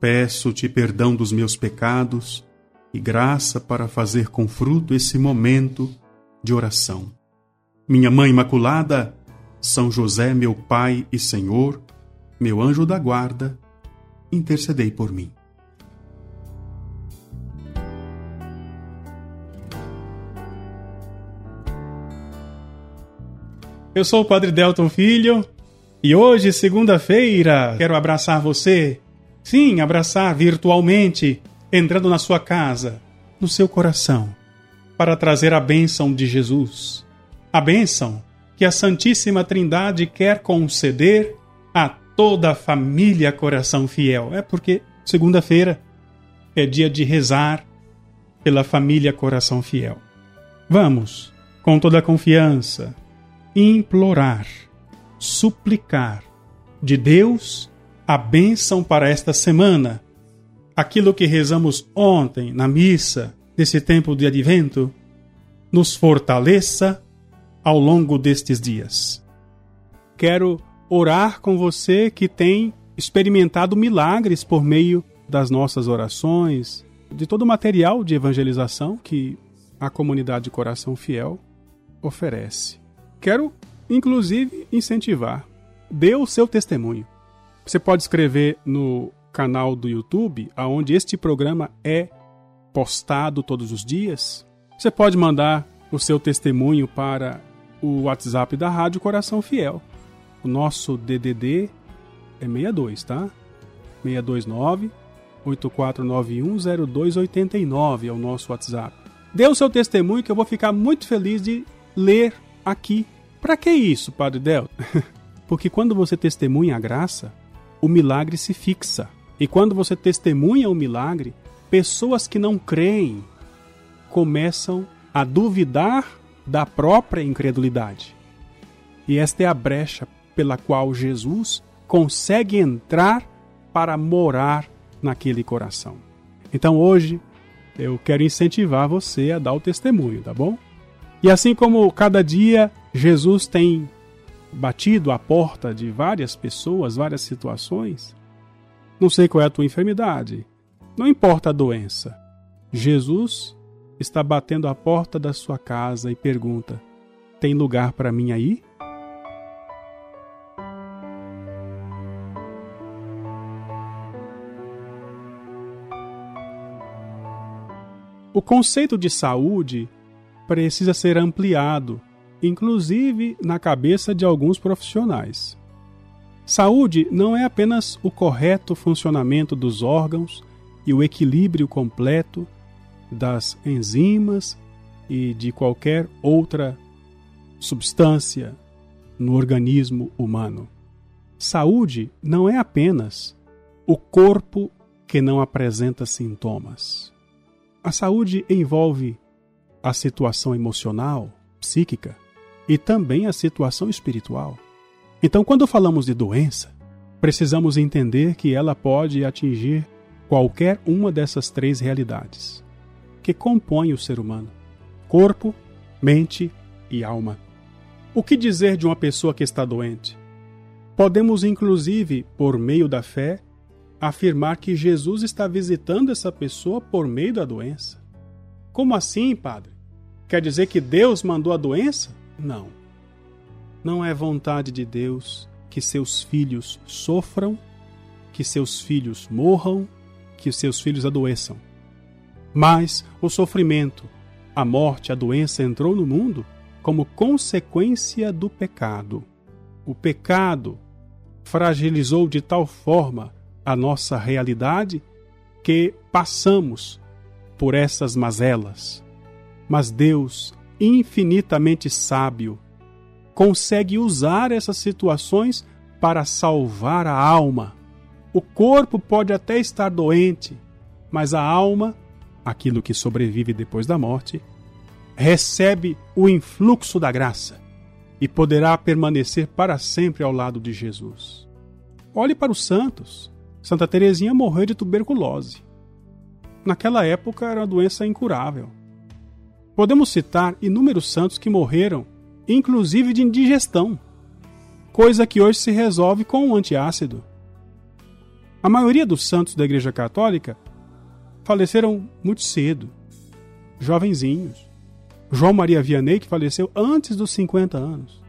Peço-te perdão dos meus pecados e graça para fazer com fruto esse momento de oração. Minha Mãe Imaculada, São José, meu Pai e Senhor, meu anjo da guarda, intercedei por mim. Eu sou o Padre Delton Filho e hoje, segunda-feira, quero abraçar você. Sim, abraçar virtualmente, entrando na sua casa, no seu coração, para trazer a bênção de Jesus. A bênção que a Santíssima Trindade quer conceder a toda a família Coração Fiel. É porque segunda-feira é dia de rezar pela família Coração Fiel. Vamos, com toda a confiança, implorar, suplicar de Deus a bênção para esta semana. Aquilo que rezamos ontem na missa, nesse tempo de advento, nos fortaleça ao longo destes dias. Quero orar com você que tem experimentado milagres por meio das nossas orações, de todo o material de evangelização que a comunidade Coração Fiel oferece. Quero, inclusive, incentivar. Dê o seu testemunho. Você pode escrever no canal do YouTube, aonde este programa é postado todos os dias. Você pode mandar o seu testemunho para o WhatsApp da Rádio Coração Fiel. O nosso DDD é 62, tá? 629 8491 0289 é o nosso WhatsApp. Dê o seu testemunho que eu vou ficar muito feliz de ler aqui. Para que isso, Padre Del? Porque quando você testemunha a graça, o milagre se fixa. E quando você testemunha o milagre, pessoas que não creem começam a duvidar da própria incredulidade. E esta é a brecha pela qual Jesus consegue entrar para morar naquele coração. Então hoje eu quero incentivar você a dar o testemunho, tá bom? E assim como cada dia Jesus tem batido a porta de várias pessoas, várias situações, não sei qual é a tua enfermidade, não importa a doença. Jesus está batendo a porta da sua casa e pergunta: Tem lugar para mim aí? O conceito de saúde precisa ser ampliado, inclusive na cabeça de alguns profissionais. Saúde não é apenas o correto funcionamento dos órgãos e o equilíbrio completo das enzimas e de qualquer outra substância no organismo humano. Saúde não é apenas o corpo que não apresenta sintomas. A saúde envolve a situação emocional, psíquica e também a situação espiritual. Então, quando falamos de doença, precisamos entender que ela pode atingir qualquer uma dessas três realidades que compõem o ser humano: corpo, mente e alma. O que dizer de uma pessoa que está doente? Podemos, inclusive, por meio da fé, afirmar que Jesus está visitando essa pessoa por meio da doença. Como assim, padre? Quer dizer que Deus mandou a doença? Não. Não é vontade de Deus que seus filhos sofram, que seus filhos morram, que seus filhos adoeçam. Mas o sofrimento, a morte, a doença entrou no mundo como consequência do pecado. O pecado fragilizou de tal forma a nossa realidade que passamos por essas mazelas. Mas Deus, infinitamente sábio, consegue usar essas situações para salvar a alma. O corpo pode até estar doente, mas a alma, aquilo que sobrevive depois da morte, recebe o influxo da graça e poderá permanecer para sempre ao lado de Jesus. Olhe para os santos. Santa Teresinha morreu de tuberculose. Naquela época era uma doença incurável. Podemos citar inúmeros santos que morreram, inclusive de indigestão, coisa que hoje se resolve com um antiácido. A maioria dos santos da Igreja Católica faleceram muito cedo, jovenzinhos. João Maria Vianney, que faleceu antes dos 50 anos.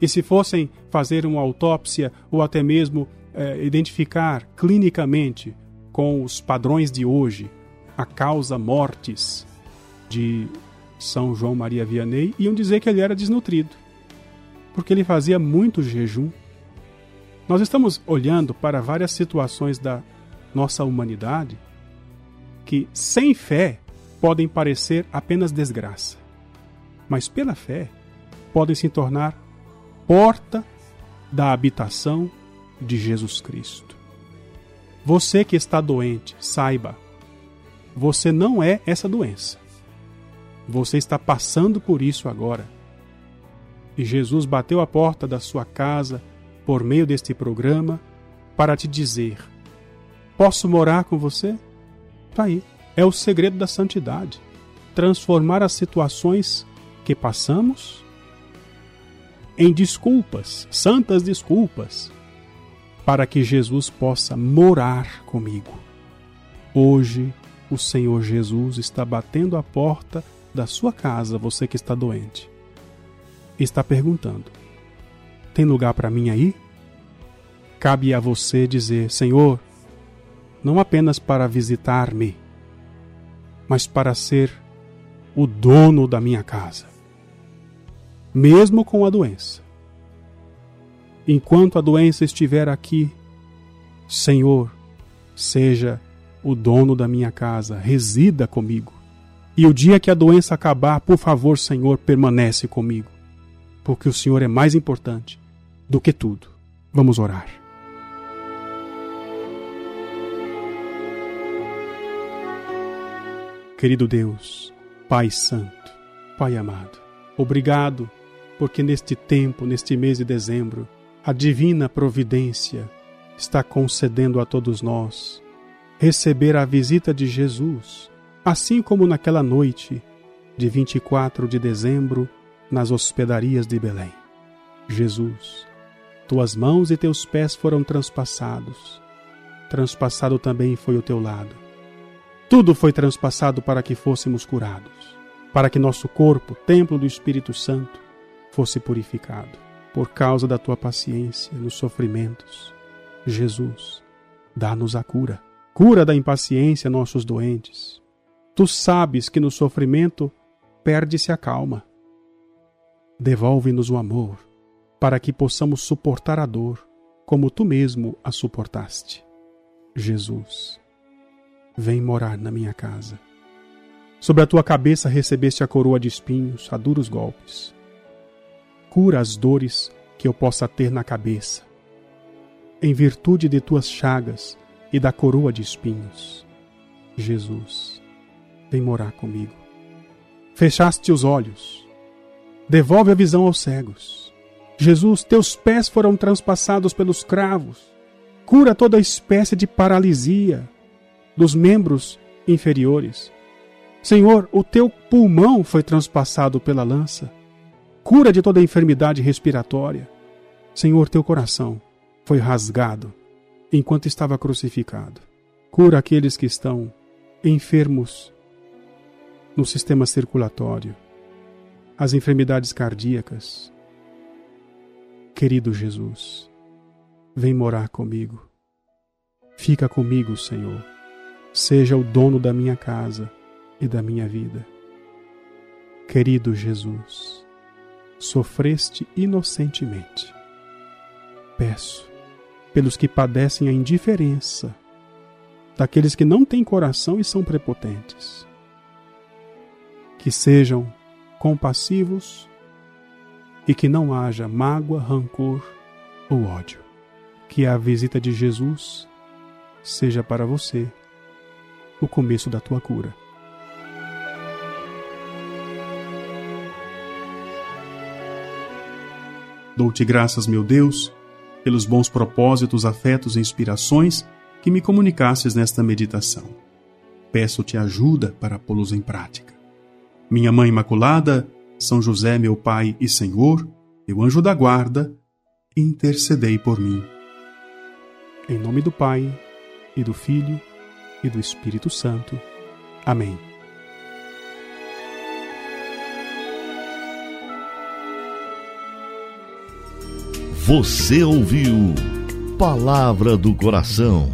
E se fossem fazer uma autópsia ou até mesmo é, identificar clinicamente com os padrões de hoje a causa mortes de São João Maria Vianney, iam dizer que ele era desnutrido, porque ele fazia muito jejum. Nós estamos olhando para várias situações da nossa humanidade que, sem fé, podem parecer apenas desgraça mas pela fé podem se tornar porta da habitação de Jesus Cristo. Você que está doente, saiba, você não é essa doença. Você está passando por isso agora. E Jesus bateu a porta da sua casa por meio deste programa para te dizer: Posso morar com você? Está aí. É o segredo da santidade. Transformar as situações que passamos em desculpas, santas desculpas, para que Jesus possa morar comigo. Hoje, o Senhor Jesus está batendo a porta da sua casa, você que está doente. Está perguntando: Tem lugar para mim aí? Cabe a você dizer: Senhor, não apenas para visitar-me, mas para ser o dono da minha casa mesmo com a doença. Enquanto a doença estiver aqui, Senhor, seja o dono da minha casa, resida comigo. E o dia que a doença acabar, por favor, Senhor, permanece comigo, porque o Senhor é mais importante do que tudo. Vamos orar. Querido Deus, Pai Santo, Pai amado, obrigado porque neste tempo, neste mês de dezembro, a divina providência está concedendo a todos nós receber a visita de Jesus, assim como naquela noite de 24 de dezembro nas hospedarias de Belém. Jesus, tuas mãos e teus pés foram transpassados, transpassado também foi o teu lado. Tudo foi transpassado para que fôssemos curados, para que nosso corpo, templo do Espírito Santo, fosse purificado. Por causa da tua paciência nos sofrimentos, Jesus, dá-nos a cura. Cura da impaciência nossos doentes. Tu sabes que no sofrimento perde-se a calma. Devolve-nos o amor, para que possamos suportar a dor, como tu mesmo a suportaste. Jesus, vem morar na minha casa. Sobre a tua cabeça recebeste a coroa de espinhos, a duros golpes cura as dores que eu possa ter na cabeça, em virtude de tuas chagas e da coroa de espinhos. Jesus, vem morar comigo. Fechaste os olhos, devolve a visão aos cegos. Jesus, teus pés foram transpassados pelos cravos. Cura toda espécie de paralisia dos membros inferiores. Senhor, o teu pulmão foi transpassado pela lança cura de toda enfermidade respiratória. Senhor, teu coração foi rasgado enquanto estava crucificado. Cura aqueles que estão enfermos no sistema circulatório, as enfermidades cardíacas. Querido Jesus, vem morar comigo. Fica comigo, Senhor. Seja o dono da minha casa e da minha vida. Querido Jesus, sofreste inocentemente. Peço pelos que padecem a indiferença, daqueles que não têm coração e são prepotentes, que sejam compassivos e que não haja mágoa, rancor ou ódio. Que a visita de Jesus seja para você o começo da tua cura. Dou-te graças, meu Deus, pelos bons propósitos, afetos e inspirações que me comunicasses nesta meditação. Peço-te ajuda para pô-los em prática. Minha Mãe Imaculada, São José, meu Pai e Senhor, meu anjo da guarda, intercedei por mim. Em nome do Pai, e do Filho, e do Espírito Santo. Amém. Você ouviu Palavra do Coração